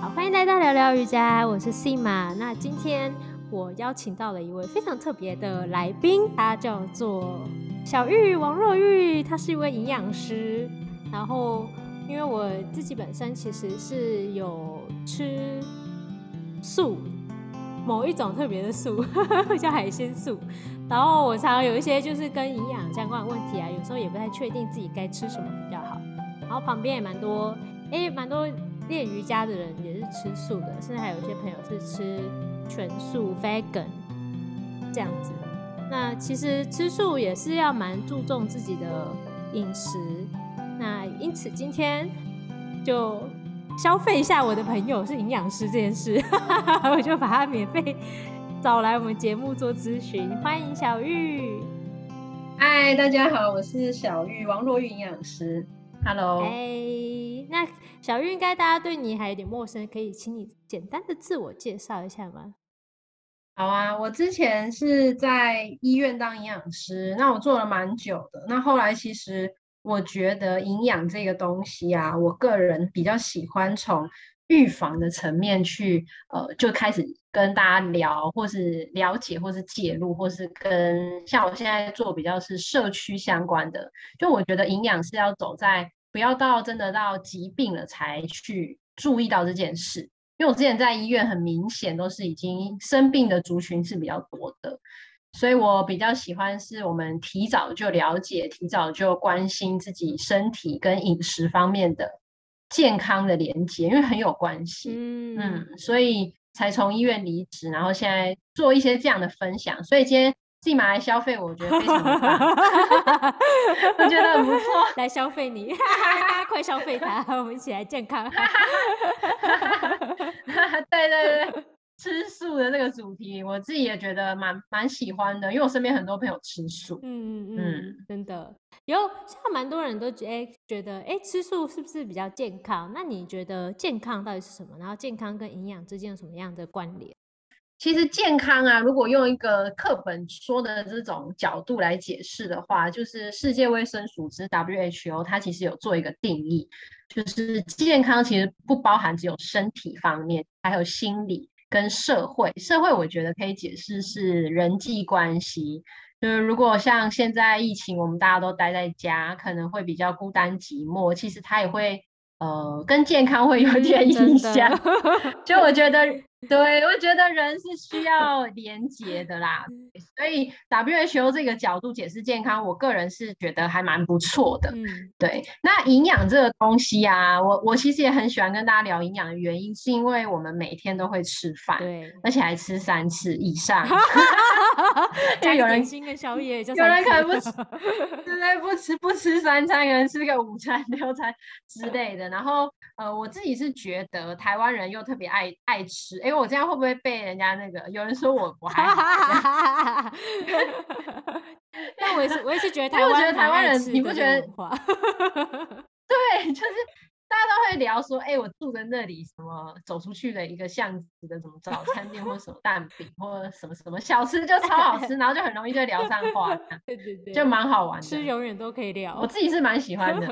好，欢迎来到聊聊瑜伽，我是 C 马。那今天我邀请到了一位非常特别的来宾，他叫做小玉王若玉，他是一位营养师。然后，因为我自己本身其实是有吃素，某一种特别的素，叫海鲜素。然后我常常有一些就是跟营养相关的问题啊，有时候也不太确定自己该吃什么比较好。然后旁边也蛮多，哎，蛮多练瑜伽的人吃素的，甚至还有一些朋友是吃全素 （vegan） 这样子。那其实吃素也是要蛮注重自己的饮食。那因此今天就消费一下我的朋友是营养师这件事，我就把他免费找来我们节目做咨询。欢迎小玉。嗨，大家好，我是小玉，王若玉营养师。Hello，哎，那小玉应该大家对你还有点陌生，可以请你简单的自我介绍一下吗？好啊，我之前是在医院当营养师，那我做了蛮久的。那后来其实我觉得营养这个东西啊，我个人比较喜欢从预防的层面去，呃，就开始跟大家聊，或是了解，或是介入，或是跟像我现在做比较是社区相关的。就我觉得营养是要走在不要到真的到疾病了才去注意到这件事。因为我之前在医院，很明显都是已经生病的族群是比较多的，所以我比较喜欢是我们提早就了解，提早就关心自己身体跟饮食方面的健康的连接，因为很有关系。嗯，所以才从医院离职，然后现在做一些这样的分享。所以今天自己买来消费，我觉得非常棒，我觉得很不错，来消费你，快消费它，我们一起来健康。对对对，吃素的这个主题，我自己也觉得蛮蛮喜欢的，因为我身边很多朋友吃素。嗯嗯嗯，真的有像蛮多人都觉哎觉得哎吃素是不是比较健康？那你觉得健康到底是什么？然后健康跟营养之间有什么样的关联？其实健康啊，如果用一个课本说的这种角度来解释的话，就是世界卫生组织 WHO 它其实有做一个定义，就是健康其实不包含只有身体方面，还有心理跟社会。社会我觉得可以解释是人际关系，就是如果像现在疫情，我们大家都待在家，可能会比较孤单寂寞，其实它也会呃跟健康会有点影响。就我觉得。对，我觉得人是需要连接的啦，所以 WHO 这个角度解释健康，我个人是觉得还蛮不错的。嗯，对。那营养这个东西啊，我我其实也很喜欢跟大家聊营养的原因，是因为我们每天都会吃饭，对，而且还吃三次以上。就有人新的宵夜，有人可能不吃，对对，不吃不吃三餐，有人吃个午餐、六餐之类的。然后呃，我自己是觉得台湾人又特别爱爱吃。因为我这样会不会被人家那个有人说我我还？但我也是，我也是觉得台湾，台湾人你不觉得？对，就是大家都会聊说，哎，我住在那里，什么走出去的一个巷子的什么早餐店，或什么蛋饼，或什么什么小吃，就超好吃，然后就很容易就聊上话，对对对，就蛮好玩的，吃永远都可以聊。我自己是蛮喜欢的，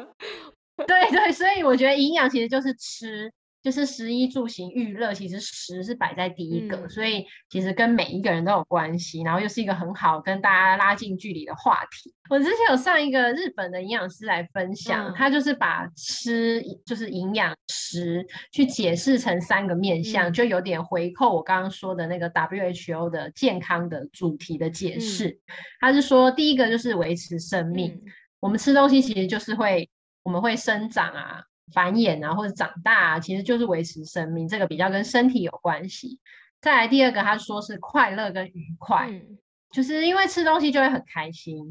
对对，所以我觉得营养其实就是吃。就是食衣住行娱乐，其实食是摆在第一个，所以其实跟每一个人都有关系，然后又是一个很好跟大家拉近距离的话题。我之前有上一个日本的营养师来分享，他就是把吃就是营养食去解释成三个面向，就有点回扣我刚刚说的那个 WHO 的健康的主题的解释。他是说第一个就是维持生命，我们吃东西其实就是会我们会生长啊。繁衍啊，或者长大，啊，其实就是维持生命，这个比较跟身体有关系。再来第二个，他说是快乐跟愉快，就是因为吃东西就会很开心，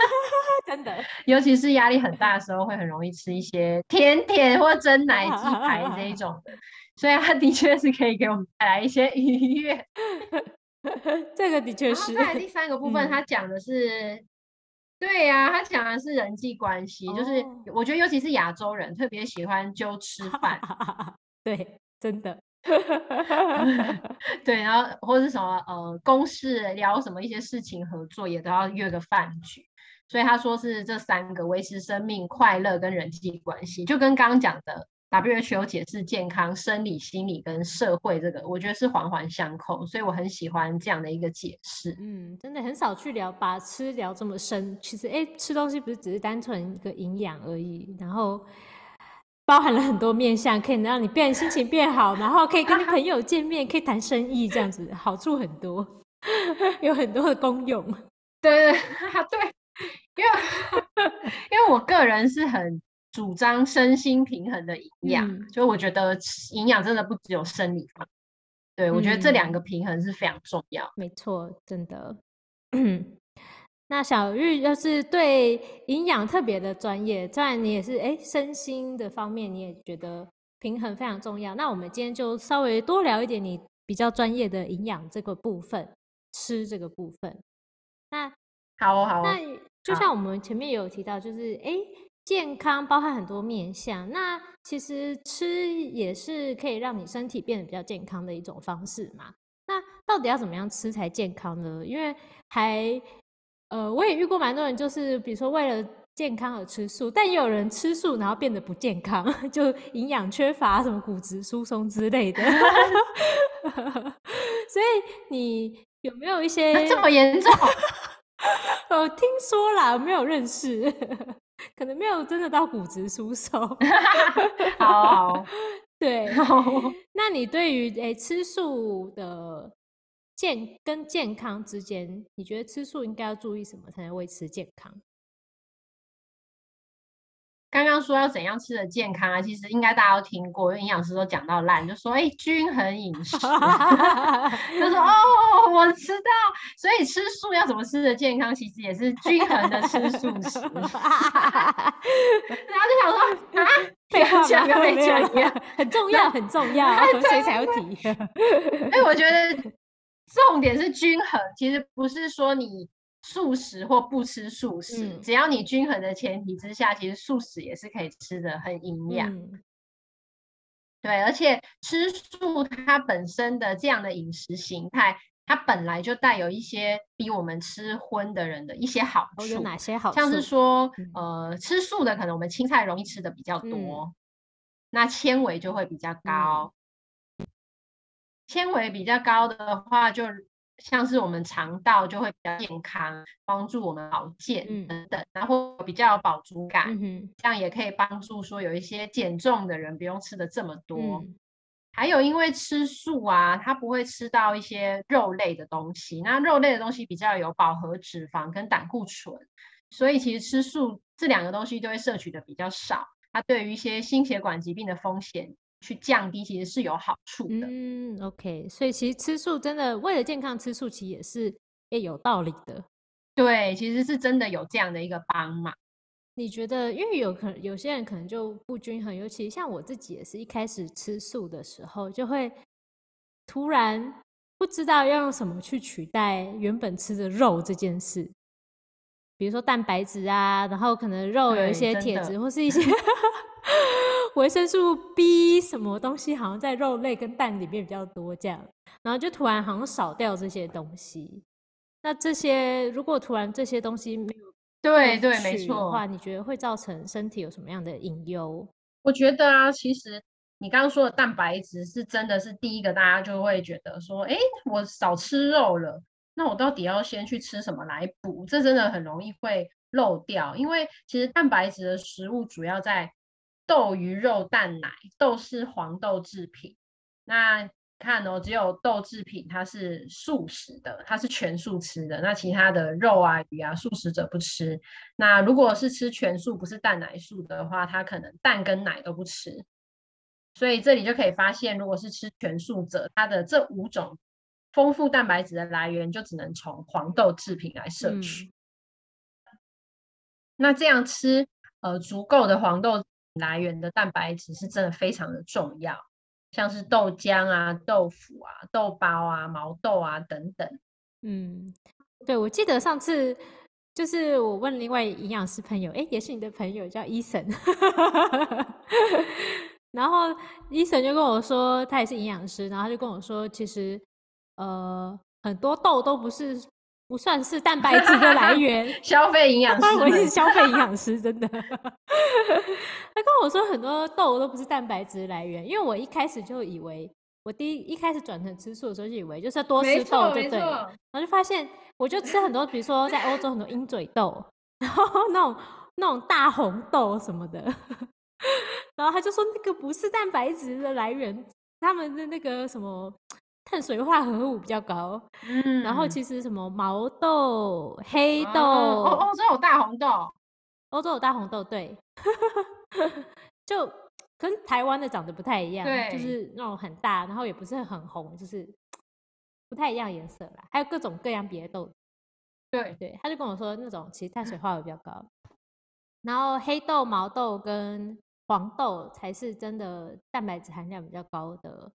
真的，尤其是压力很大的时候，会很容易吃一些甜甜或蒸奶鸡排这一种的，所以它的确是可以给我们带来一些愉悦。这个的确是。再来第三个部分，他讲的是。对呀，他讲的是人际关系，就是我觉得尤其是亚洲人特别喜欢就吃饭，对，真的，对，然后或者是什么呃公事聊什么一些事情合作也都要约个饭局，所以他说是这三个维持生命快乐跟人际关系，就跟刚刚讲的 WHO 解释健康、生理、心理跟社会这个，我觉得是环环相扣，所以我很喜欢这样的一个解释。嗯，真的很少去聊把吃聊这么深。其实，哎，吃东西不是只是单纯一个营养而已，然后包含了很多面向，可以让你变心情变好，然后可以跟你朋友见面，可以谈生意，这样子好处很多，有很多的功用。对对 对，因为因为我个人是很。主张身心平衡的营养，就我觉得营养真的不只有生理方，对我觉得这两个平衡是非常重要。没错，真的。那小玉要是对营养特别的专业，当然你也是哎，身心的方面你也觉得平衡非常重要。那我们今天就稍微多聊一点你比较专业的营养这个部分，吃这个部分。那好，好。那就像我们前面有提到，就是哎。健康包含很多面向，那其实吃也是可以让你身体变得比较健康的一种方式嘛。那到底要怎么样吃才健康呢？因为还呃，我也遇过蛮多人，就是比如说为了健康而吃素，但也有人吃素然后变得不健康，就营养缺乏，什么骨质疏松之类的。所以你有没有一些 这么严重？我听说啦，没有认识。可能没有真的到骨质疏松。好，对。那你对于诶吃素的健跟健康之间，你觉得吃素应该要注意什么才能维持健康？刚刚说要怎样吃的健康啊？其实应该大家都听过，因为营养师都讲到烂，就说哎，均衡饮食。他说哦，我知道，所以吃素要怎么吃的健康，其实也是均衡的吃素食。然后就想说啊，废话讲跟没讲一样，很重要，很重要，所以才要提。哎，我觉得重点是均衡，其实不是说你。素食或不吃素食，只要你均衡的前提之下，其实素食也是可以吃的很营养。对，而且吃素它本身的这样的饮食形态，它本来就带有一些比我们吃荤的人的一些好处。有哪些好处？像是说，呃，吃素的可能我们青菜容易吃的比较多，那纤维就会比较高。纤维比较高的话，就像是我们肠道就会比较健康，帮助我们保健等等，然后比较有饱足感，这样也可以帮助说有一些减重的人不用吃的这么多。还有因为吃素啊，它不会吃到一些肉类的东西，那肉类的东西比较有饱和脂肪跟胆固醇，所以其实吃素这两个东西都会摄取的比较少，它对于一些心血管疾病的风险。去降低其实是有好处的。嗯，OK，所以其实吃素真的为了健康吃素，其实也是也有道理的。对，其实是真的有这样的一个帮忙。你觉得，因为有可能有些人可能就不均衡，尤其像我自己也是一开始吃素的时候，就会突然不知道要用什么去取代原本吃的肉这件事。比如说蛋白质啊，然后可能肉有一些铁质或是一些。维生素 B 什么东西好像在肉类跟蛋里面比较多，这样，然后就突然好像少掉这些东西。那这些如果突然这些东西没有对对没错的话，你觉得会造成身体有什么样的隐忧？我觉得啊，其实你刚刚说的蛋白质是真的是第一个，大家就会觉得说，哎，我少吃肉了，那我到底要先去吃什么来补？这真的很容易会漏掉，因为其实蛋白质的食物主要在。豆、鱼、肉、蛋、奶，豆是黄豆制品。那看哦，只有豆制品它是素食的，它是全素吃的。那其他的肉啊、鱼啊，素食者不吃。那如果是吃全素，不是蛋奶素的话，它可能蛋跟奶都不吃。所以这里就可以发现，如果是吃全素者，它的这五种丰富蛋白质的来源就只能从黄豆制品来摄取。那这样吃，呃，足够的黄豆。来源的蛋白质是真的非常的重要，像是豆浆啊、豆腐啊、豆包啊、毛豆啊等等。嗯，对，我记得上次就是我问另外营养师朋友，哎，也是你的朋友，叫伊森，然后伊森就跟我说，他也是营养师，然后他就跟我说，其实呃很多豆都不是不算是蛋白质的来源。消费营养 师，我是消费营养师，真的。他跟我说很多豆都不是蛋白质来源，因为我一开始就以为，我第一一开始转成吃素的时候就以为就是要多吃豆就对了，然后就发现我就吃很多，比如说在欧洲很多鹰嘴豆，然后那种那种大红豆什么的，然后他就说那个不是蛋白质的来源，他们的那个什么。碳水化合物比较高，嗯，然后其实什么毛豆、黑豆，欧洲有大红豆，欧洲有大红豆，对，就跟台湾的长得不太一样，对，就是那种很大，然后也不是很红，就是不太一样颜色啦。还有各种各样别的豆，对。对，他就跟我说那种其实碳水化合物比较高，然后黑豆、毛豆跟黄豆才是真的蛋白质含量比较高的。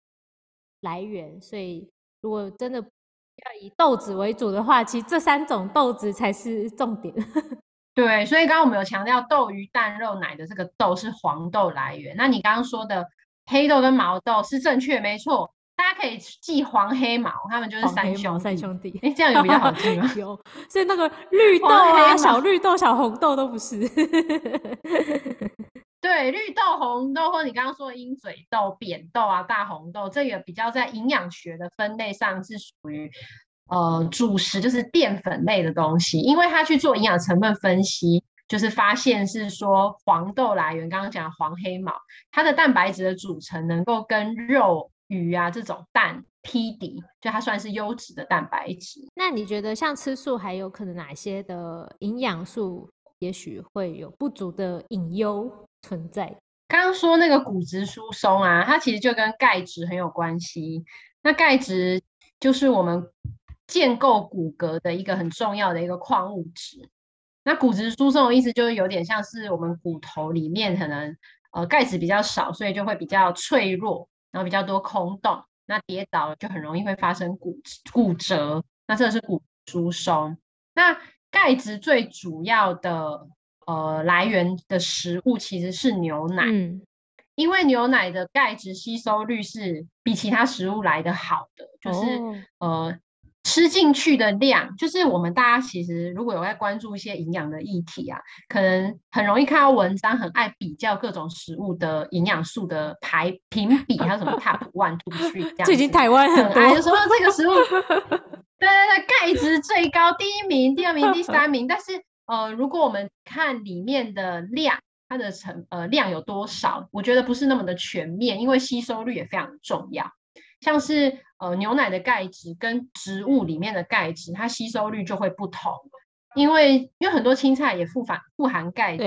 来源，所以如果真的要以豆子为主的话，其实这三种豆子才是重点。对，所以刚刚我们有强调豆、鱼、蛋、肉、奶的这个豆是黄豆来源。那你刚刚说的黑豆跟毛豆是正确，没错。大家可以记黄黑毛，他们就是三兄三兄弟。哎，这样有比较好记吗？有。所以那个绿豆啊，小绿豆、小红豆都不是。对，绿豆、红豆，或你刚刚说的鹰嘴豆、扁豆啊、大红豆，这个比较在营养学的分类上是属于呃主食，就是淀粉类的东西。因为他去做营养成分分析，就是发现是说黄豆来源，刚刚讲黄黑毛，它的蛋白质的组成能够跟肉、鱼啊这种蛋匹敌，就它算是优质的蛋白质。那你觉得像吃素还有可能哪些的营养素，也许会有不足的隐忧？存在。刚刚说那个骨质疏松啊，它其实就跟钙质很有关系。那钙质就是我们建构骨骼的一个很重要的一个矿物质。那骨质疏松的意思就是有点像是我们骨头里面可能呃钙质比较少，所以就会比较脆弱，然后比较多空洞。那跌倒就很容易会发生骨骨折。那这是骨疏松。那钙质最主要的。呃，来源的食物其实是牛奶，嗯，因为牛奶的钙质吸收率是比其他食物来的好的，就是呃吃进去的量，就是我们大家其实如果有在关注一些营养的议题啊，可能很容易看到文章，很爱比较各种食物的营养素的排评比，还有什么 top one two three 这样，最近台湾很爱就说这个食物，对对对，钙质最高，第一名、第二名、第三名，但是。呃，如果我们看里面的量，它的成呃量有多少，我觉得不是那么的全面，因为吸收率也非常重要。像是呃牛奶的钙质跟植物里面的钙质，它吸收率就会不同。因为因为很多青菜也富含富含钙质，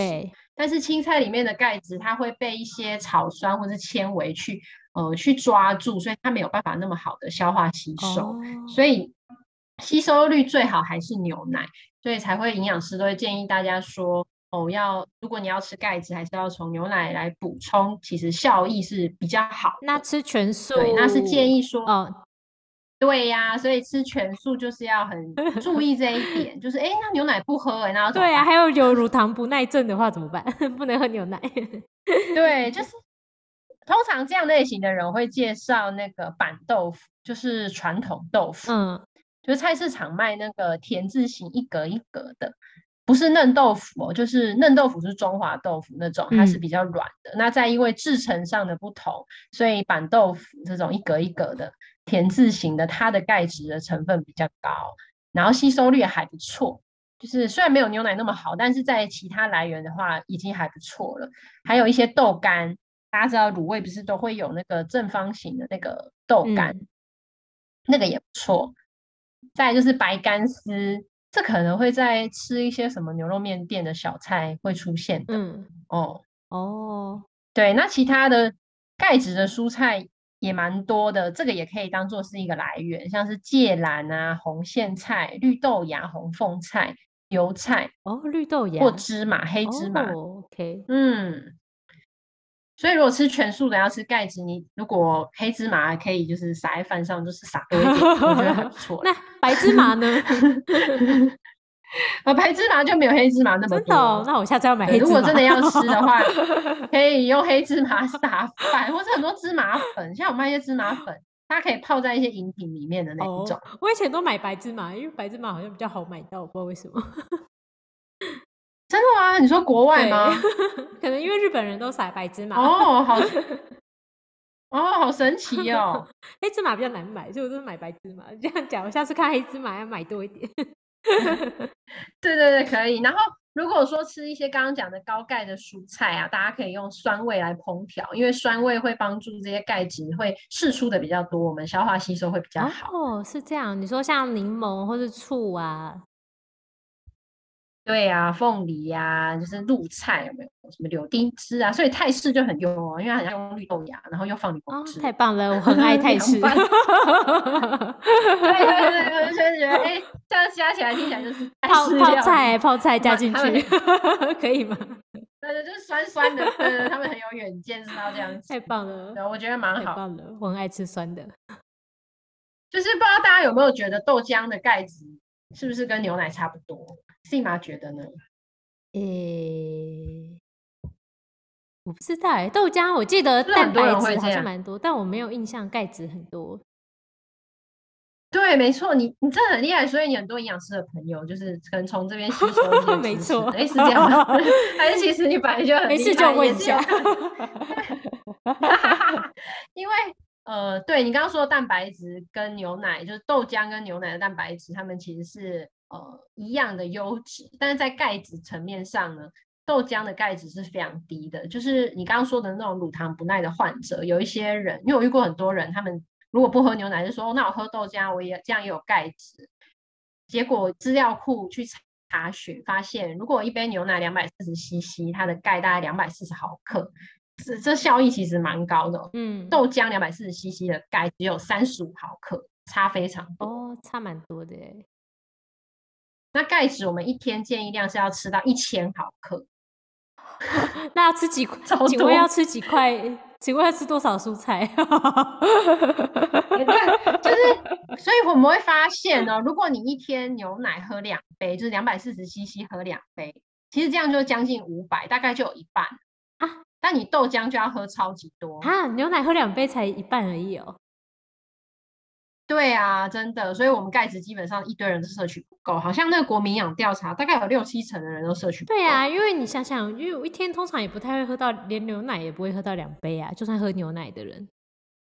但是青菜里面的钙质它会被一些草酸或是纤维去呃去抓住，所以它没有办法那么好的消化吸收，所以吸收率最好还是牛奶。所以才会营养师都会建议大家说，哦，要如果你要吃钙质，还是要从牛奶来补充，其实效益是比较好。那吃全素，对，那是建议说，哦，对呀，所以吃全素就是要很注意这一点，就是哎，那牛奶不喝，然后对啊，还有有乳糖不耐症的话怎么办？不能喝牛奶。对，就是通常这样类型的人会介绍那个板豆腐，就是传统豆腐，嗯。就是菜市场卖那个田字形一格一格的，不是嫩豆腐哦，就是嫩豆腐是中华豆腐那种，它是比较软的。那在因为制成上的不同，所以板豆腐这种一格一格的田字形的，它的钙质的成分比较高，然后吸收率还不错。就是虽然没有牛奶那么好，但是在其他来源的话已经还不错了。还有一些豆干，大家知道卤味不是都会有那个正方形的那个豆干，那个也不错。再就是白干丝，这可能会在吃一些什么牛肉面店的小菜会出现的。嗯，哦哦，对，那其他的钙质的蔬菜也蛮多的，这个也可以当做是一个来源，像是芥兰啊、红苋菜、绿豆芽、红凤菜、油菜哦，绿豆芽或芝麻、黑芝麻。OK，嗯。所以如果吃全素的要吃钙质，你如果黑芝麻可以就是撒在饭上，就是撒多一点，我觉得还不错。那白芝麻呢？啊，白芝麻就没有黑芝麻那么多。那我下次要买黑芝麻。如果真的要吃的话，可以用黑芝麻撒饭，或者很多芝麻粉，像我卖一些芝麻粉，它可以泡在一些饮品里面的那一种。我以前都买白芝麻，因为白芝麻好像比较好买到，我不知道为什么。真的吗？你说国外吗？可能因为日本人都撒白芝麻。哦，好，哦，好神奇哦！黑芝麻比较难买，所以我都是买白芝麻。这样讲，我下次看黑芝麻要买多一点。对对对，可以。然后如果说吃一些刚刚讲的高钙的蔬菜啊，大家可以用酸味来烹调，因为酸味会帮助这些钙质会释出的比较多，我们消化吸收会比较好。哦，是这样。你说像柠檬或是醋啊。对呀，凤梨呀，就是露菜有没有？什么柳丁汁啊？所以泰式就很用哦，因为很像用绿豆芽，然后又放柠檬汁。太棒了，我很爱 泰式。对对对，我就觉得哎，这样加起来听起来就是泡泡菜，泡菜加进去，可以吗？对对，就是酸酸的。对对，他们很有远见，知道这样子。太棒了，对，我觉得蛮好。棒了，我很爱吃酸的。就是不知道大家有没有觉得豆浆的钙质是不是跟牛奶差不多？信妈觉得呢？诶，我不知道哎。豆浆我记得蛋白质好像蛮多，但我没有印象钙质很多。对，没错，你你真的很厉害，所以你很多营养师的朋友就是可能从这边吸收 没错，哎，是这样吗？还是其实你本来就很没事就问一下？因为呃，对你刚刚说的蛋白质跟牛奶，就是豆浆跟牛奶的蛋白质，它们其实是。呃，一样的优质，但是在钙质层面上呢，豆浆的钙质是非常低的。就是你刚刚说的那种乳糖不耐的患者，有一些人，因为我遇过很多人，他们如果不喝牛奶，就说那我喝豆浆，我也这样也有钙质。结果资料库去查询发现，如果一杯牛奶两百四十 CC，它的钙大概两百四十毫克，这这效益其实蛮高的。嗯，豆浆两百四十 CC 的钙只有三十五毫克，差非常多。哦，差蛮多的诶。那钙质我们一天建议量是要吃到一千毫克，那要吃几块？请问要吃几块？请问要吃多少蔬菜？就是，所以我们会发现呢，如果你一天牛奶喝两杯，就是两百四十 CC 喝两杯，其实这样就将近五百，大概就有一半啊。但你豆浆就要喝超级多啊，牛奶喝两杯才一半而已哦。对啊，真的，所以我们钙质基本上一堆人都摄取不够，好像那个国民养调查，大概有六七成的人都摄取不够。对啊，因为你想想，因为我一天通常也不太会喝到，连牛奶也不会喝到两杯啊，就算喝牛奶的人，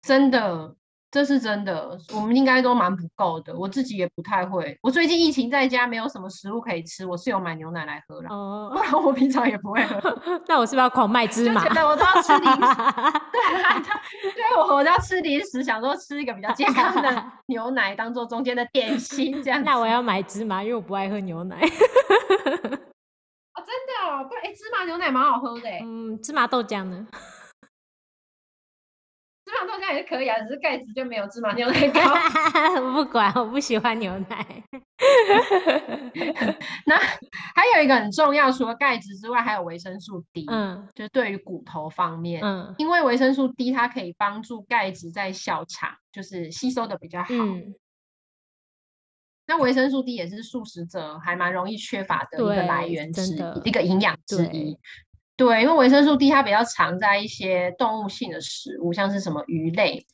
真的。这是真的，我们应该都蛮不够的。我自己也不太会。我最近疫情在家，没有什么食物可以吃，我是有买牛奶来喝了。哦，不然我平常也不会喝。那我是不是要狂卖芝麻？对，我都要吃零食。对，对我我都要吃零食，想说吃一个比较健康的 牛奶，当做中间的点心这样。那我要买芝麻，因为我不爱喝牛奶。哦，真的哦？不，哎，芝麻牛奶蛮好喝的。嗯，芝麻豆浆呢？芝麻豆浆也是可以啊，只是钙质就没有芝麻牛奶高。不管，我不喜欢牛奶。那还有一个很重要，除了钙质之外，还有维生素 D。嗯，就是对于骨头方面，嗯，因为维生素 D 它可以帮助钙质在小肠就是吸收的比较好。那维生素 D 也是素食者还蛮容易缺乏的一个来源之一，一个营养之一。对，因为维生素 D 它比较常在一些动物性的食物，像是什么鱼类、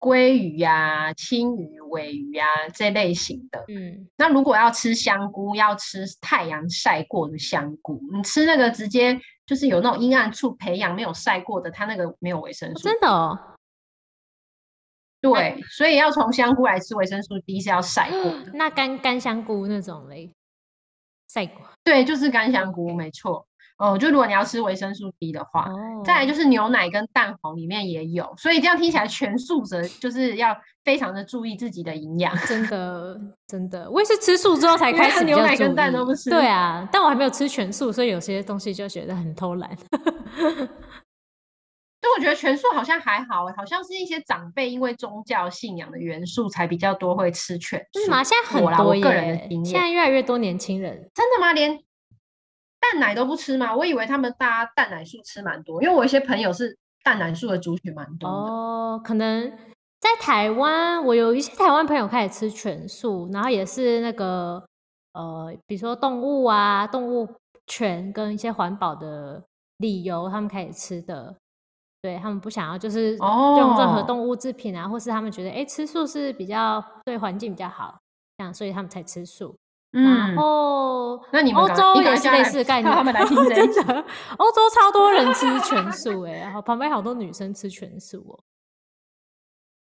鲑鱼呀、青鱼、尾鱼呀这类型的。嗯，那如果要吃香菇，要吃太阳晒过的香菇。你吃那个直接就是有那种阴暗处培养没有晒过的，它那个没有维生素。真的哦。对，所以要从香菇来吃维生素 D 是要晒过的。那干干香菇那种嘞，晒过？对，就是干香菇，没错。哦，就如果你要吃维生素 D 的话，再来就是牛奶跟蛋黄里面也有，所以这样听起来全素者就是要非常的注意自己的营养。真的，真的，我也是吃素之后才开始牛奶跟蛋都不吃。对啊，但我还没有吃全素，所以有些东西就觉得很偷懒。就我觉得全素好像还好，好像是一些长辈因为宗教信仰的元素才比较多会吃全素。是吗？现在很多耶，现在越来越多年轻人。真的吗？连蛋奶都不吃吗？我以为他们大家蛋奶素吃蛮多，因为我一些朋友是蛋奶素的族群蛮多哦，可能在台湾，我有一些台湾朋友开始吃全素，然后也是那个呃，比如说动物啊、动物权跟一些环保的理由，他们开始吃的。对他们不想要就是哦用任何动物制品啊，或是他们觉得哎、诶吃素是比较对环境比较好，这样所以他们才吃素。然嗯，后那你们欧洲也是类似的概念，他们来听 真的，欧洲超多人吃全素哎、然后旁边好多女生吃全素哦、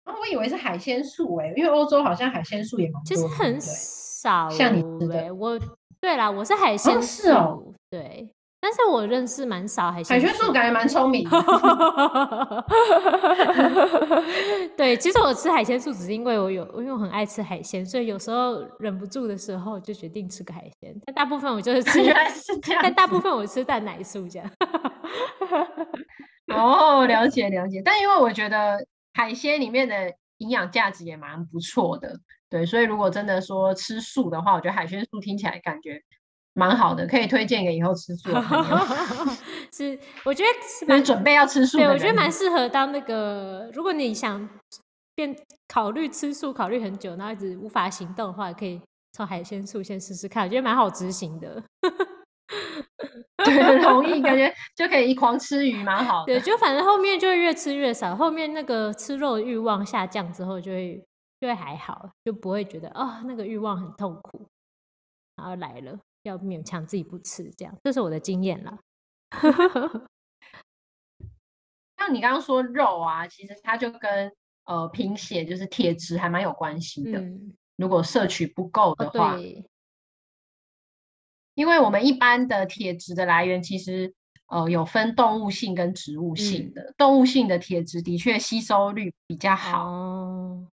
啊我以为是海鲜素诶，因为欧洲好像海鲜素也蛮其实很少像你吃的哎、我对啦，我是海鲜素，是哦对，但是我认识蛮少海鲜海鲜素感觉蛮聪明的。对，其实我吃海鲜素只是因为我有，因为我很爱吃海鲜，所以有时候忍不住的时候就决定吃个海鲜。但大部分我就是吃，原来是这样但大部分我吃蛋奶素这样。哦，了解了解。但因为我觉得海鲜里面的营养价值也蛮不错的，对，所以如果真的说吃素的话，我觉得海鲜素听起来感觉蛮好的，可以推荐给以后吃素的朋友，是，我觉得是蛮准备要吃素的对，我觉得蛮适合当那个，如果你想变考虑吃素，考虑很久，然后一直无法行动的话，可以从海鲜素先试试看，我觉得蛮好执行的。对，很容易，感觉就可以一狂吃鱼，蛮好的对，。就反正后面就会越吃越少，后面那个吃肉的欲望下降之后，就会就会还好，就不会觉得哦那个欲望很痛苦，然后来了要勉强自己不吃，这样，这是我的经验啦。像你刚刚说肉啊，其实它就跟呃贫血，就是铁质还蛮有关系的。嗯，如果摄取不够哦的话，对，因为我们一般的铁质的来源其实呃有分动物性跟植物性嗯的，动物性的铁质的确吸收率比较好，哦，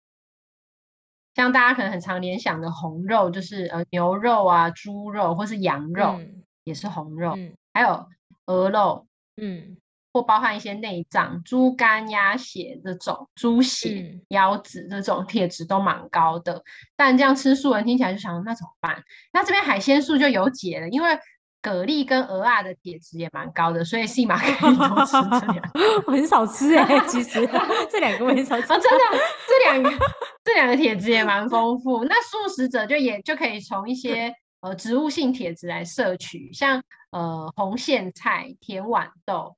像大家可能很常联想的红肉，就是呃牛肉啊、猪肉或是羊肉、嗯也是红肉，嗯还有鹅肉。嗯或包含一些内脏，猪肝、鸭血这种，猪血、嗯腰子这种铁质都蛮高的。但这样吃素人听起来就想，那怎么办？那这边海鲜素就有解了，因为蛤蜊跟鹅啊的铁质也蛮高的，所以细马 可以多吃这两个。我很少吃哎、其实这两个我很少吃。哦，真的，这两个这两个铁质也蛮丰富。那素食者就也就可以从一些呃植物性铁质来摄取，像呃红苋菜、甜豌豆、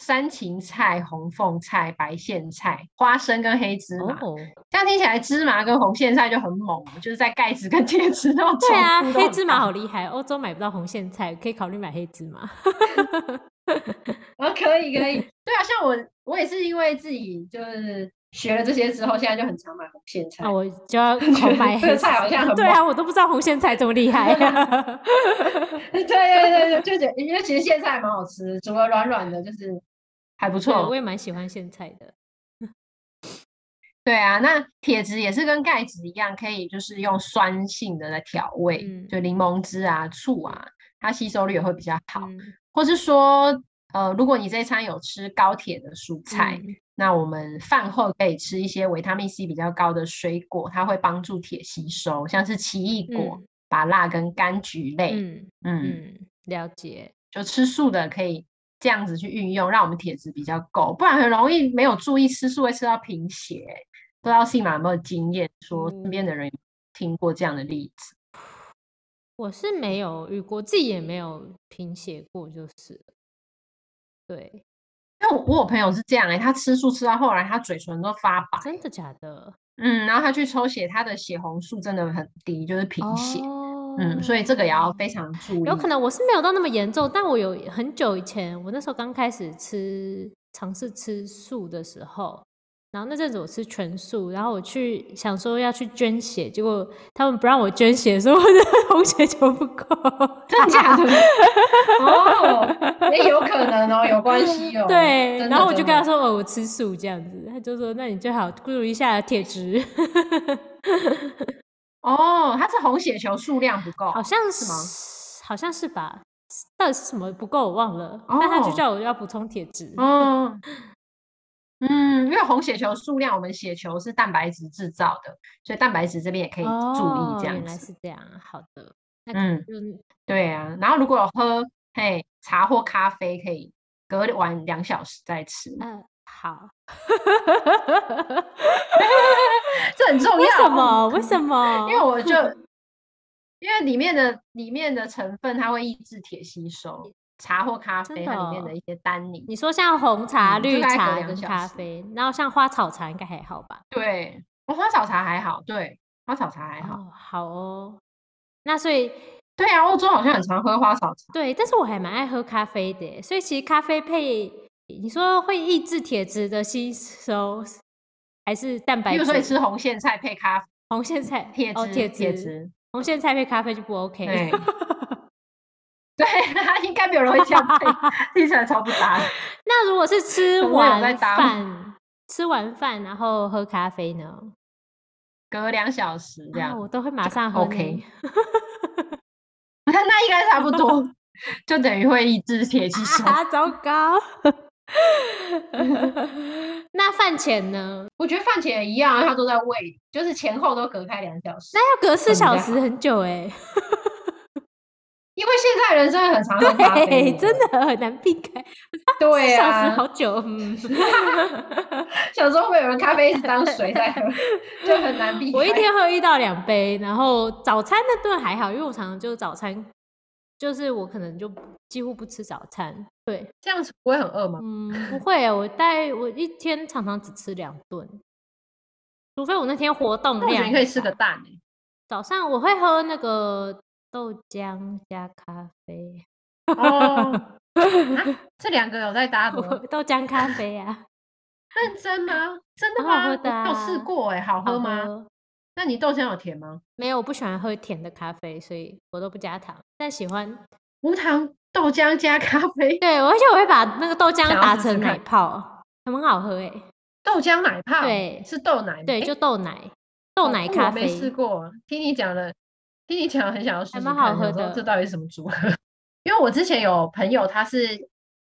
山芹菜、红凤菜、白苋菜、花生跟黑芝麻。哦，这样听起来，芝麻跟红苋菜就很猛，就是在盖子跟铁质那种对啊，黑芝麻好厉害，欧洲买不到红苋菜，可以考虑买黑芝麻。哦，可以可以，对啊，像我我也是因为自己就是学了这些之后，现在就很常买红苋菜那。我就要 狂买这个黑菜好像很对啊，我都不知道红苋菜这么厉害。对对对对，就觉得因为其实苋菜还蛮好吃，煮了软软的，就是还不错，我。也蛮喜欢苋菜的。对啊，那铁质也是跟钙质一样，可以就是用酸性的来调味，嗯就柠檬汁啊、醋啊，它吸收率也会比较好。嗯或是说，呃，如果你这一餐有吃高铁的蔬菜，嗯那我们饭后可以吃一些维他命 C 比较高的水果，它会帮助铁吸收，像是奇异果、嗯芭乐跟柑橘类。嗯，了解。就吃素的可以这样子去运用，让我们铁质比较够，不然很容易没有注意吃素会吃到贫血。不知道信马有没有经验，说身边的人有听过这样的例子？我是没有遇过，自己也没有贫血过，就是了。对，因为我我有朋友是这样哎、他吃素吃到后来，他嘴唇都发白，真的假的？嗯，然后他去抽血，他的血红素真的很低，就是贫血，哦，嗯，所以这个也要非常注意。有可能我是没有到那么严重，但我有很久以前，我那时候刚开始吃尝试吃素的时候，然后那阵子我吃全素，然后我去想说要去捐血，结果他们不让我捐血，说 我的红血球不够。真的假的？哦，也有可能哦，有关系哦。对，然后我就跟他说：“哦，我吃素这样子。”他就说：“那你最好注意一下铁质。哦，它是红血球数量不”够，好像是吗？好像是吧？到底是什么不够我忘了，但他就哦叫我要补充铁质。哦，嗯，因为红血球数量，我们血球是蛋白质制造的，所以蛋白质这边也可以注哦意这样原来。是这样，好的，那嗯，就对啊。然后如果有喝嘿茶或咖啡，可以隔晚两小时再吃，嗯，好。这很重要。为什么？为什么？因为我就 因为里面的里面的成分它会抑制铁吸收，茶或咖啡它里面的一些单宁。你说像红茶、嗯绿茶跟咖啡，然后像花草茶应该还好吧？对，哦花草茶还好，对，花草茶还好。哦，好哦。那所以对啊，欧洲好像很常喝花草茶。对，但是我还蛮爱喝咖啡的，所以其实咖啡配你说会抑制铁质的吸收，还是蛋白比如说你？吃红苋菜配咖啡，红苋菜哦，铁质，铁铁质，质，红苋菜配咖啡就不 OK。对 对，应该没有人会这样配，听起来超不搭。那如果是吃完饭，吃完饭然后喝咖啡呢？隔两小时这啊，样，我都会马上喝。OK 那那应该差不多，就等于会抑制铁吸收。啊，糟糕！那饭前呢？我觉得饭前也一样啊，它都在喂，就是前后都隔开两小时。那要隔四小时，很久哎。因为现在人真的很常喝咖啡真的很难避开。对四小时啊。好久，嗯。想说会有人咖啡一直当水在喝，就很难避开。我一天喝一到两杯，然后早餐那顿还好，因为我常常就早餐，就是我可能就几乎不吃早餐。对，这样子不会很饿吗？嗯，不会啊，我大概我一天常常只吃两顿，除非我那天活动量可以吃个蛋欸早上我会喝那个豆浆加咖啡，哦。啊 这两个有在搭吗？豆浆咖啡啊，认真吗？真的好喝的有试啊过哎，好好喝吗？喝。那你豆浆有甜吗？没有，我不喜欢喝甜的咖啡，所以我都不加糖，但喜欢无糖豆浆加咖啡，对，而且我会把那个豆浆打成奶泡，很好喝诶。豆浆奶泡，对是豆奶吗，对，就豆奶，豆奶咖啡我没试啡，过，听你讲了，听你讲了很想要试试蛮看，好喝的这到底是什么组合？因为我之前有朋友他是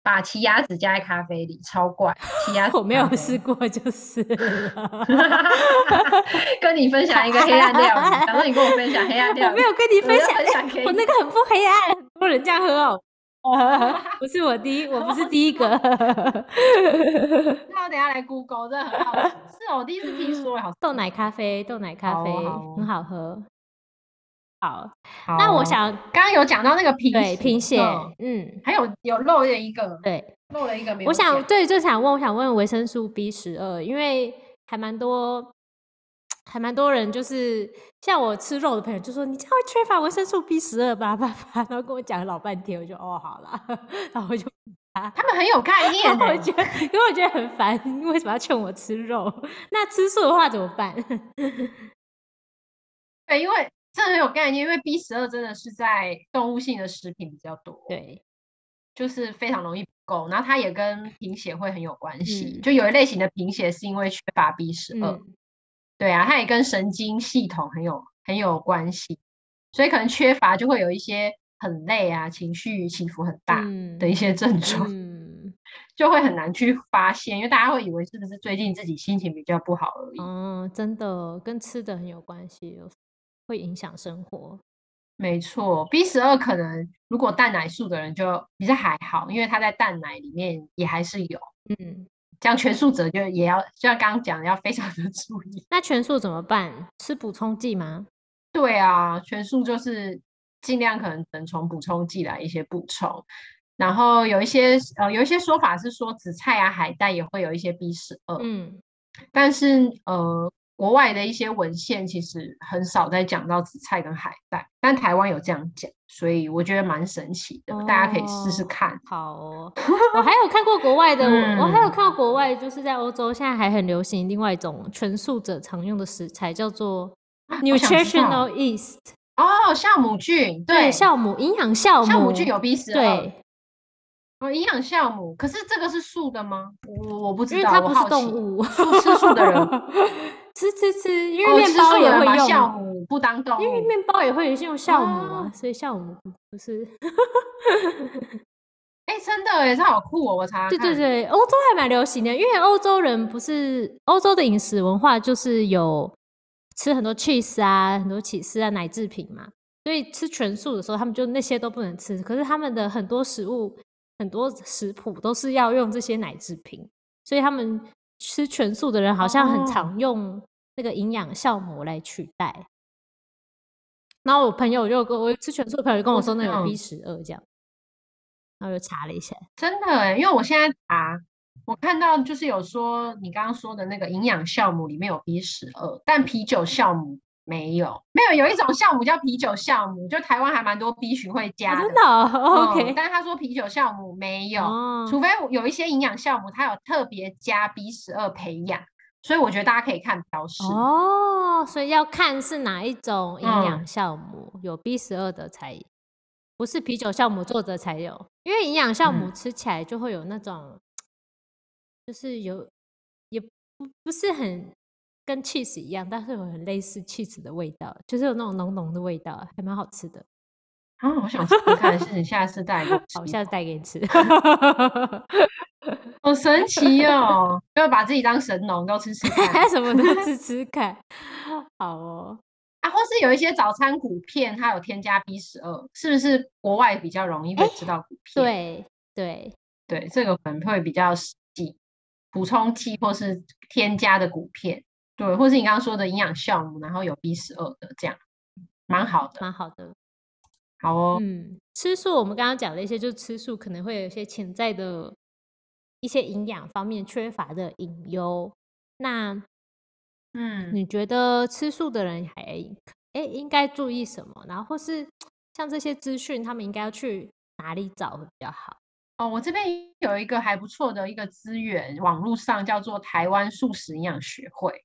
把奇亚籽加在咖啡里，超怪，奇亚籽 我没有试过就是了。跟你分享一个黑暗料理，然后你跟我分享黑暗料理，我没有跟你分享，分享我那个很不黑暗，很多人这样喝哦。不是我第一，我不是第一个。那我等下来 Google，真的很好奇。是哦，我第一次听说，好豆奶咖啡，豆奶咖啡很好喝。好，那我想刚刚有讲到那个贫对贫血嗯，嗯，还有有漏了一个，对，漏了一个没有我想讲对，就想问，我想问维生素 B 十二，因为还蛮多，还蛮多人就是像我吃肉的朋友就说你这样会缺乏维生素 B 十二吧吧吧，然后跟我讲了老半天，我就哦好了，然后我就他们很有概念我呢。觉得，因为我觉得很烦，你为什么要劝我吃肉？那吃素的话怎么办？对，因为这很有概念，因为 B 十二真的是在动物性的食品比较多，，对，就是非常容易不够，然后它也跟贫血会很有关系。嗯就有一类型的贫血是因为缺乏 B 十二、嗯，对啊，它也跟神经系统很有很有关系，所以可能缺乏就会有一些很累啊，情绪起伏很大嗯的一些症状，嗯，就会很难去发现，因为大家会以为是不是最近自己心情比较不好而已。嗯，真的跟吃的很有关系，有会影响生活。没错，B 十二可能如果蛋奶素的人就比较还好，因为它在蛋奶里面也还是有。嗯，这样全素者就也要，就像刚刚讲的，要非常的注意。那全素怎么办？吃补充剂吗？对啊，全素就是尽量可能能从补充剂来一些补充，然后有一些呃有一些说法是说紫菜啊、海带也会有一些 B 十二，嗯，但是呃国外的一些文献其实很少在讲到紫菜跟海带，但台湾有这样讲，所以我觉得蛮神奇的，大家可以试试哦看。好哦，我还有看过国外的，我我还有嗯看到国外就是在欧洲现在还很流行另外一种全素者常用的食材，叫做 nutritional yeast，哦，酵母菌，对，酵母营养酵母，酵母菌有 B 十二，对，哦，营养酵母，可是这个是素的吗？我我不知因为道，它不是。动物，素吃素的人 吃吃吃，因哦，为面包也会素的人把酵，母不当动物，因为面包也会用酵母啊哦，所以酵母不是。哎，真的哎，这好酷哦！我查对对对，欧洲还蛮流行的，因为欧洲人不是欧洲的饮食文化就是有吃很多 cheese 啊，很多起司啊，奶制品嘛，所以吃全素的时候，他们就那些都不能吃。可是他们的很多食物、很多食谱都是要用这些奶制品，所以他们吃全素的人好像很哦常用那个营养酵母来取代。然后我朋友就跟我吃全素的朋友就跟我我说，那有 B 十二这样。然后就查了一下，真的哎，因为我现在查，我看到就是有说你刚刚说的那个营养酵母里面有 B 十二，但啤酒酵母没有，没有有一种酵母叫啤酒酵母，就台湾还蛮多 B 群会加的，真的 OK。但是他说啤酒酵母没有，除非有一些营养酵母它有特别加 B 十二培养，所以我觉得大家可以看标识哦，所以要看是哪一种营养酵母有 B 十二的才。不是啤酒酵母做的才有，因为营养酵母吃起来就会有那种，就是有也不不是很跟 cheese 一样，但是有很类似 cheese 的味道，就是有那种浓浓的味道，还蛮好吃的。啊，我想试试看，是你下次带我 好，下次带给你吃。好神奇哦！要把自己当神农，都吃吃看，什么都吃 吃看。好哦。啊，或是有一些早餐谷片，它有添加 B 十二，是不是国外比较容易会吃到谷片？对对对，这个可能会比较实际，补充剂或是添加的谷片，对，或是你刚刚说的营养酵母，然后有 B 十二的，这样蛮好的，蛮好的。好哦，嗯，吃素我们刚刚讲了一些，就是吃素可能会有一些潜在的一些营养方面缺乏的隐忧，那。嗯，你觉得吃素的人还哎应该注意什么？然后或是像这些资讯，他们应该要去哪里找会比较好？哦，我这边有一个还不错的一个资源，网络上叫做台湾素食营养学会，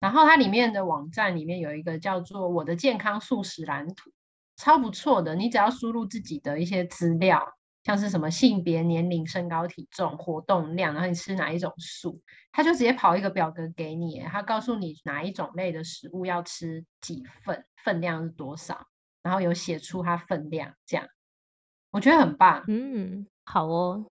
然后它里面的网站里面有一个叫做我的健康素食蓝图，超不错的。你只要输入自己的一些资料。像是什么性别、年龄、身高、体重、活动量，然后你吃哪一种素，他就直接跑一个表格给你，他告诉你哪一种类的食物要吃几份，分量是多少，然后有写出它分量，这样我觉得很棒。嗯，好哦。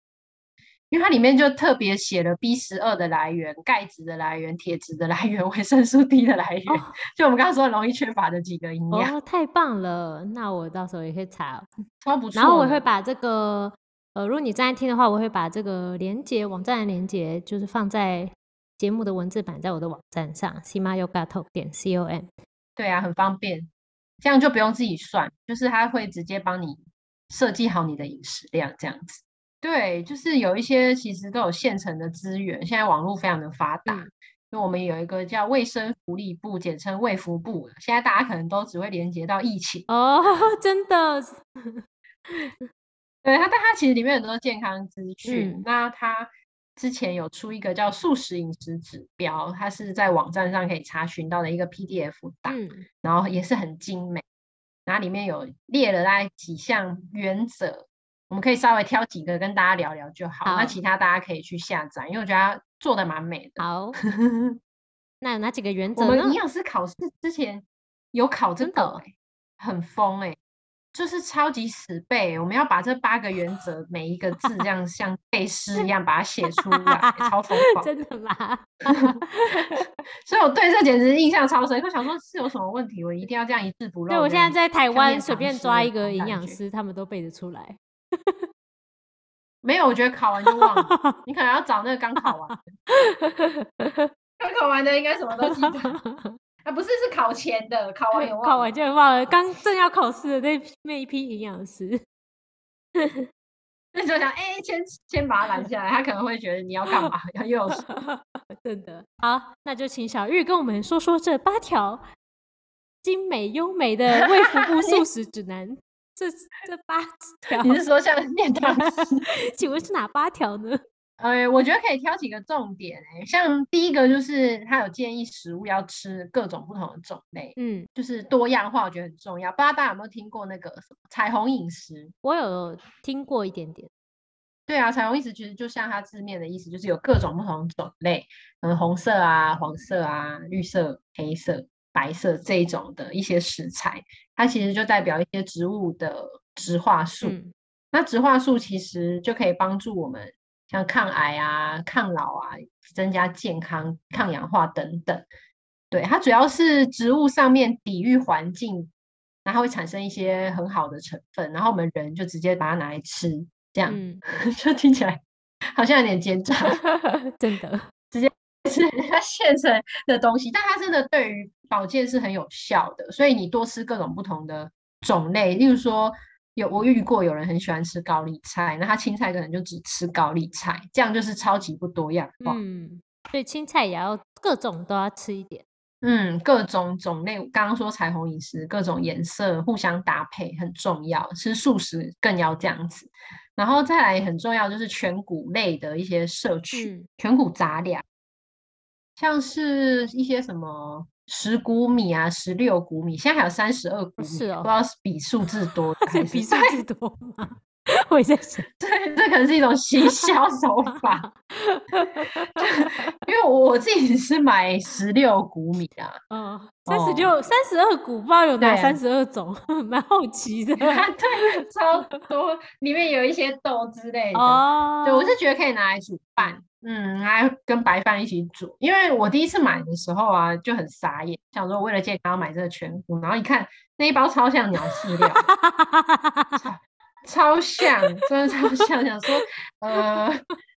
因为它里面就特别写了 B 十二的来源、钙质的来源、铁质的来源、维生素 D 的来源，就我们刚刚说容易缺乏的几个营养。哦，太棒了！那我到时候也可以查，超不错。然后我会把这个，呃，如果你正在听的话，我会把这个连接网站的连接，就是放在节目的文字版，在我的网站上，simayogato 点 com。对啊，很方便，这样就不用自己算，就是它会直接帮你设计好你的饮食量，这样子。对，就是有一些其实都有现成的资源，现在网络非常的发达。因为我们有一个叫卫生福利部，简称卫福部，现在大家可能都只会连接到疫情哦，真的。对它，但它其实里面很多健康资讯。那它之前有出一个叫素食饮食指标，它是在网站上可以查询到的一个 PDF 档，然后也是很精美，然后里面有列了大概几项原则。我们可以稍微挑几个跟大家聊聊就好，那其他大家可以去下载，因为我觉得做的蛮美的。好，那有哪几个原则呢？我们营养师考试之前有考这个，很疯哎，就是超级死背。我们要把这八个原则每一个字这样 像背诗一样把它写出来，超疯 狂。真的吗？所以我对这简直印象超深，我想说是有什么问题，我一定要这样一字不漏。对我现在在台湾随便抓一个营养师，他们都背得出来。没有，我觉得考完就忘了。你可能要找那个刚考完，刚考完的应该什么都记得。啊，不是，是考前的，考完也忘，考完就忘了。刚正要考试的那那一批营养师，那就想，哎，先先把他拦下来，他可能会觉得你要干嘛？要又 真的好，那就请小玉跟我们说说这八条精美优美的卫福部素食指南。这这八 条，你是说像念唐诗？请问是哪八条呢？呃，我觉得可以挑几个重点诶，像第一个就是他有建议食物要吃各种不同的种类，嗯，就是多样化，我觉得很重要。不知道大家有没有听过那个什么彩虹饮食？我有听过一点点。对啊，彩虹饮食其实就像它字面的意思，就是有各种不同种类，嗯，红色啊、黄色啊、绿色、黑色。白色这一种的一些食材，它其实就代表一些植物的植化素。那植化素其实就可以帮助我们，像抗癌啊、抗老啊、增加健康、抗氧化等等。对，它主要是植物上面抵御环境，然后会产生一些很好的成分，然后我们人就直接把它拿来吃，这样 就听起来好像有点奸诈，真的直接。是它现成的东西，但它真的对于保健是很有效的。所以你多吃各种不同的种类，例如说有我遇过有人很喜欢吃高丽菜，那他青菜可能就只吃高丽菜，这样就是超级不多样化。嗯，所以青菜也要各种都要吃一点。嗯，各种种类，刚刚说彩虹饮食，各种颜色互相搭配很重要。吃素食更要这样子，然后再来很重要就是全谷类的一些摄取，嗯全谷杂粮，像是一些什么十谷米啊、十六谷米，现在还有三十二谷米，是哦不知道是比数字多 的还是比数字多吗？我也在想，对，这可能是一种行 销手法。因为我自己是买十六谷米啊，嗯，三十六、三十二股，不知道有哪三十二种，蛮好奇的。对，超多，里面有一些豆之类的。哦，对，我是觉得可以拿来煮饭，嗯，拿来跟白饭一起煮。因为我第一次买的时候啊，就很傻眼，想说为了健康要买这个全谷，然后一看那一包超像鸟饲料，超像，真的超像，想说，呃，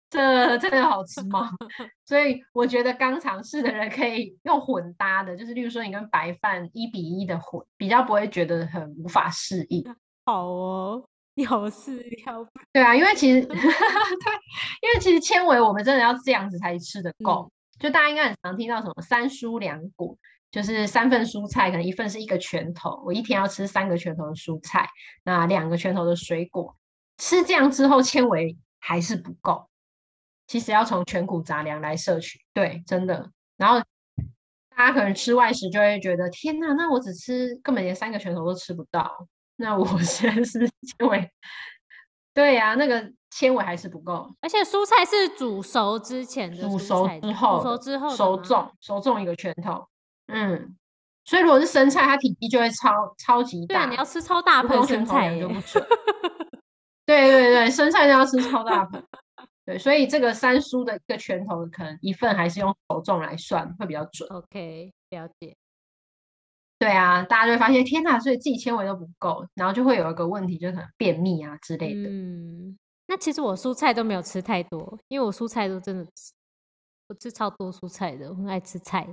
这真的好吃吗？所以我觉得刚尝试的人可以用混搭的，就是例如说你跟白饭一比一的混，比较不会觉得很无法适应。好哦，有饲料，对啊，因为其实对，因为其实纤维我们真的要这样子才吃得够。就大家应该很常听到什么三蔬两果，就是三份蔬菜，可能一份是一个拳头，我一天要吃三个拳头的蔬菜，那两个拳头的水果。吃这样之后，纤维还是不够，其实要从全谷杂粮来摄取。对，真的。然后大家可能吃外食就会觉得，天呐，那我只吃根本连三个拳头都吃不到。那我现在是纤维，对呀、那个纤维还是不够。而且蔬菜是煮熟之前的煮熟之后，煮熟之后熟重，熟重一个拳头，嗯，所以如果是生菜，它体积就会超超级大，对啊，你要吃超大盆生菜就不准。对对对，生菜就要吃超大盆，对，所以这个三叔的一个拳头，可能一份还是用手重来算会比较准。OK，了解。对啊，大家就会发现，天哪，所以自己纤维都不够，然后就会有一个问题，就是可能便秘啊之类的。嗯，那其实我蔬菜都没有吃太多，因为我蔬菜都真的吃，我吃超多蔬菜的，我很爱吃菜。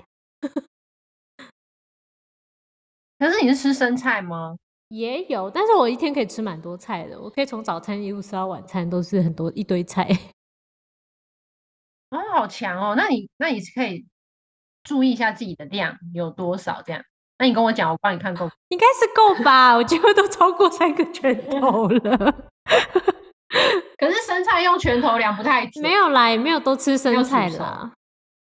可是你是吃生菜吗？也有，但是我一天可以吃蛮多菜的，我可以从早餐一路吃到晚餐，都是很多一堆菜。哦，好强哦！那你那你是可以注意一下自己的量有多少，这样。那你跟我讲，我帮你看够。应该是够吧？我几乎都超过三个拳头了。可是生菜用拳头量不太准，没有啦，也没有都吃生菜啦。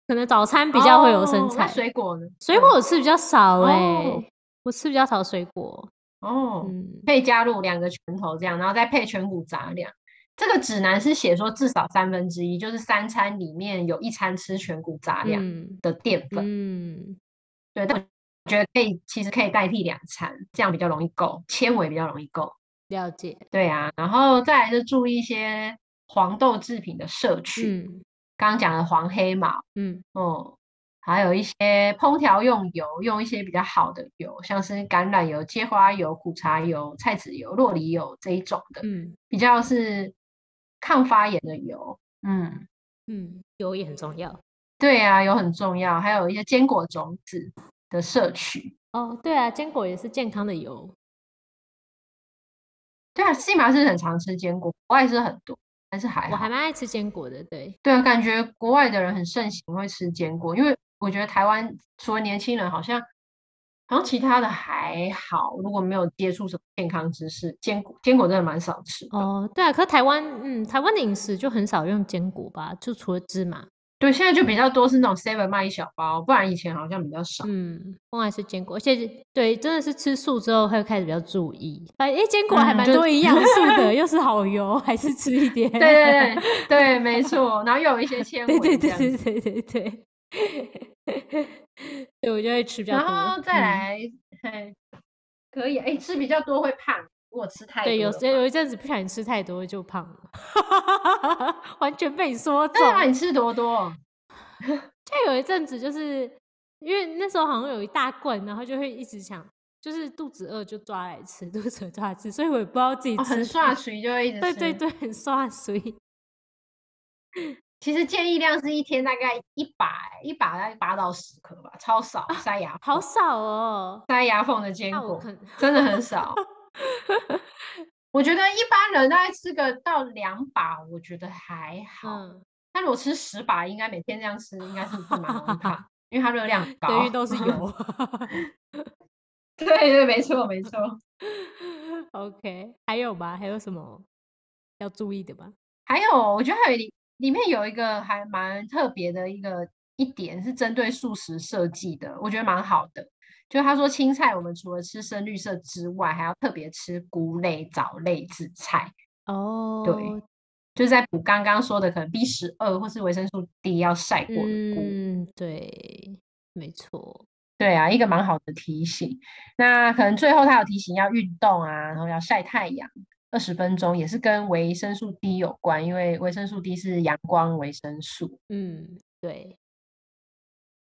可能早餐比较会有生菜，水果呢？水果我吃比较少哎、哦我吃比较少水果。哦，嗯，可以加入两个拳头这样，然后再配全谷杂粮。这个指南是写说至少三分之一，就是三餐里面有一餐吃全谷杂粮嗯的淀粉。嗯，对，但我觉得可以，其实可以代替两餐，这样比较容易够，纤维比较容易够。了解。对啊，然后再来就注意一些黄豆制品的摄取，嗯刚刚讲的黄黑毛，嗯哦，还有一些烹调用油，用一些比较好的油，像是橄榄油、芥花油、苦茶油、菜籽油、洛梨油这一种的，嗯比较是抗发炎的油。嗯，嗯，油也很重要。对啊，油很重要，还有一些坚果种子的摄取。哦，对啊，坚果也是健康的油。对啊，西马是很常吃坚果，国外是很多，但是还好我还蛮爱吃坚果的，对。对啊，感觉国外的人很盛行会吃坚果，因为我觉得台湾除了年轻人，好像好像其他的还好，如果没有接触什么健康知识，坚果坚果真的蛮少吃的。哦，对啊，可是台湾，嗯，台湾的饮食就很少用坚果吧，就除了芝麻。对，现在就比较多是那种 seven 卖一小包，不然以前好像比较少。嗯，我还是坚果，而且对，真的是吃素之后会开始比较注意。哎，诶坚果还蛮多营养素的，又是好油，还是吃一点。对对对 对，没错，然后又有一些纤维对对对对对对。对，我就会吃比较多。然后再来，嘿，可以，哎，吃比较多会胖，如果吃太多对，有有一阵子不小心吃太多就胖了，完全被你说中。那那你吃多多？就有一阵子，就是因为那时候好像有一大罐，然后就会一直想，就是肚子饿就抓来吃，肚子饿抓来吃，所以我也不知道自己哦，吃。很刷水就会一直吃。对对对，很刷水。其实建议量是一天大概一把，一把大概八到十颗吧，超少，塞牙啊好少哦。塞牙缝的坚果真的很少。我觉得一般人大概吃个到两把，我觉得还好。嗯，但如果吃十把，应该每天这样吃，应该是蛮容易胖，因为它热量高，因高为。都是油。对对，没错没错。OK，还有吗？还有什么要注意的吗？还有，我觉得还有里里面有一个还蛮特别的一个一点是针对素食设计的，我觉得蛮好的。就他说青菜，我们除了吃深绿色之外，还要特别吃菇类、藻类、紫菜，哦，对就是在补刚刚说的可能 B 十二或是维生素 D 要晒过的菇。嗯，对，没错。对啊，一个蛮好的提醒。那可能最后他有提醒要运动啊，然后要晒太阳二十分钟，也是跟维生素 D 有关，因为维生素 D 是阳光维生素。嗯，对。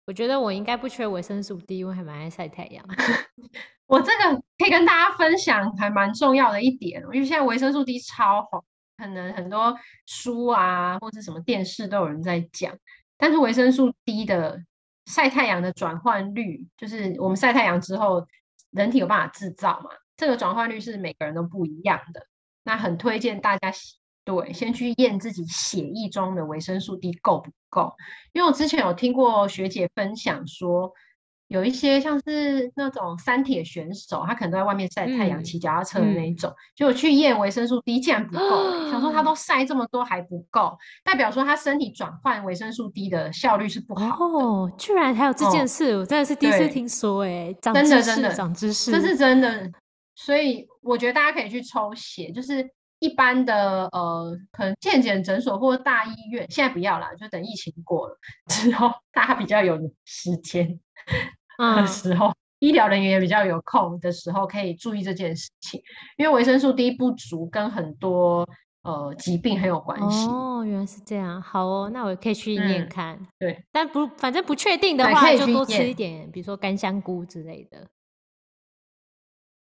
我觉得我应该不缺维生素 D，因为还蛮爱晒太阳。我这个可以跟大家分享，还蛮重要的一点哦，因为现在维生素 D 超红，可能很多书啊或者什么电视都有人在讲，但是维生素 D 的晒太阳的转换率，就是我们晒太阳之后，人体有办法制造嘛，这个转换率是每个人都不一样的。那很推荐大家对先去验自己血液中的维生素 D 够不够，因为我之前有听过学姐分享说。有一些像是那种三铁选手，他可能都在外面晒太阳、嗯骑脚踏车的那一种，结果去验维生素 D 竟然不够欸、想说他都晒这么多还不够，代表说他身体转换维生素 D 的效率是不好。哦，居然还有这件哦事，我真的是第一次对听说，哎，长真的知识，真的长知识，这是真的，所以我觉得大家可以去抽血，就是一般的呃，可能健检诊所或大医院，现在不要啦，就等疫情过了之后，大家比较有时间的嗯，时候，医疗人员也比较有空的时候，可以注意这件事情，因为维生素 D 不足跟很多呃疾病很有关系。哦，原来是这样，好哦，那我可以去验嗯看，对，但不，反正不确定的对话，就多吃一点，比如说干香菇之类的。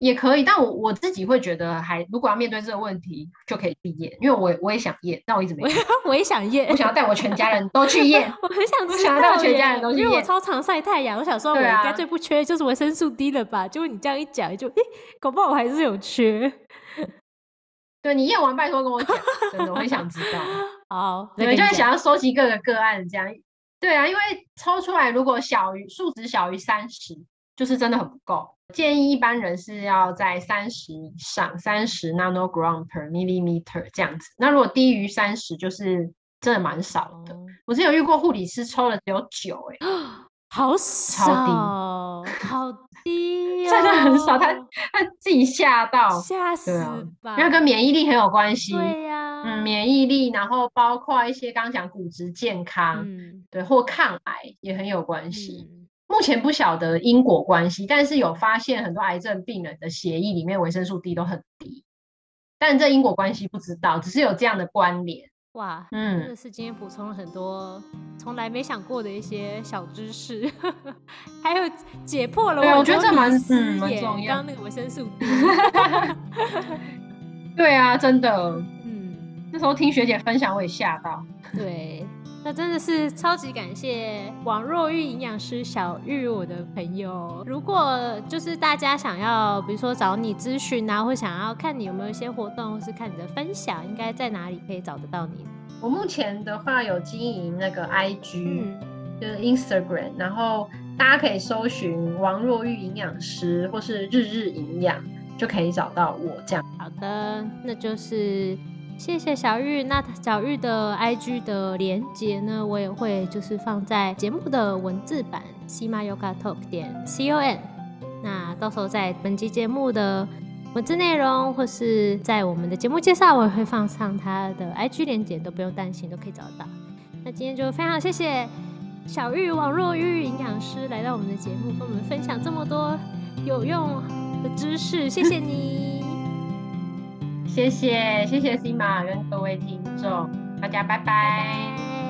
也可以，但我我自己会觉得还，如果要面对这个问题，就可以去验，因为我我也想验，但我一直没我验。我也想验，我想要带我全家人都去验。我很想知我想要带全家耶因为我人都去验超常晒太阳，我想说我对应该啊最不缺就是维生素 D 了吧？结果你这样一讲，就诶，搞不好我还是有缺。对你验完拜托跟我讲，真的我很想知道。好，你就会想要收集各个个案这样。对啊，因为抽出来如果小于数值小于三十，就是真的很不够。建议一般人是要在三十以上，三十 nanogram per millimeter 这样子。那如果低于三十，就是真的蛮少的。哦我之前有遇过护理师抽了只有九，哎，好低少，好低、哦，真的很少他他自己吓到。吓死吧？因为跟免疫力很有关系。对呀、嗯，免疫力，然后包括一些刚刚讲骨质健康，嗯对，或抗癌也很有关系。嗯目前不晓得因果关系，但是有发现很多癌症病人的血液里面维生素 D 都很低，但这因果关系不知道，只是有这样的关联。哇，真的嗯，是今天补充了很多从来没想过的一些小知识，还有解破了对啊很我觉得这蛮蛮重要刚刚那个维生素 D，对啊，真的，嗯，那时候听学姐分享，我也吓到。对，那真的是超级感谢王若玉营养师小玉我的朋友。如果就是大家想要，比如说找你咨询啊，或想要看你有没有一些活动，或是看你的分享，应该在哪里可以找得到你？我目前的话有经营那个 IG，、嗯，就是 Instagram，然后大家可以搜寻王若玉营养师或是日日营养，就可以找到我这样。好的，那就是谢谢小玉。那小玉的 IG 的连接呢，我也会就是放在节目的文字版 s i m a Yoga Talk 点 com。那到时候在本期节目的文字内容，或是在我们的节目介绍，我也会放上他的 IG 连接，都不用担心，都可以找得到。那今天就非常谢谢小玉王若玉营养师来到我们的节目，跟我们分享这么多有用的知识，谢谢你。谢谢谢谢 C 马跟各位听众，大家拜拜。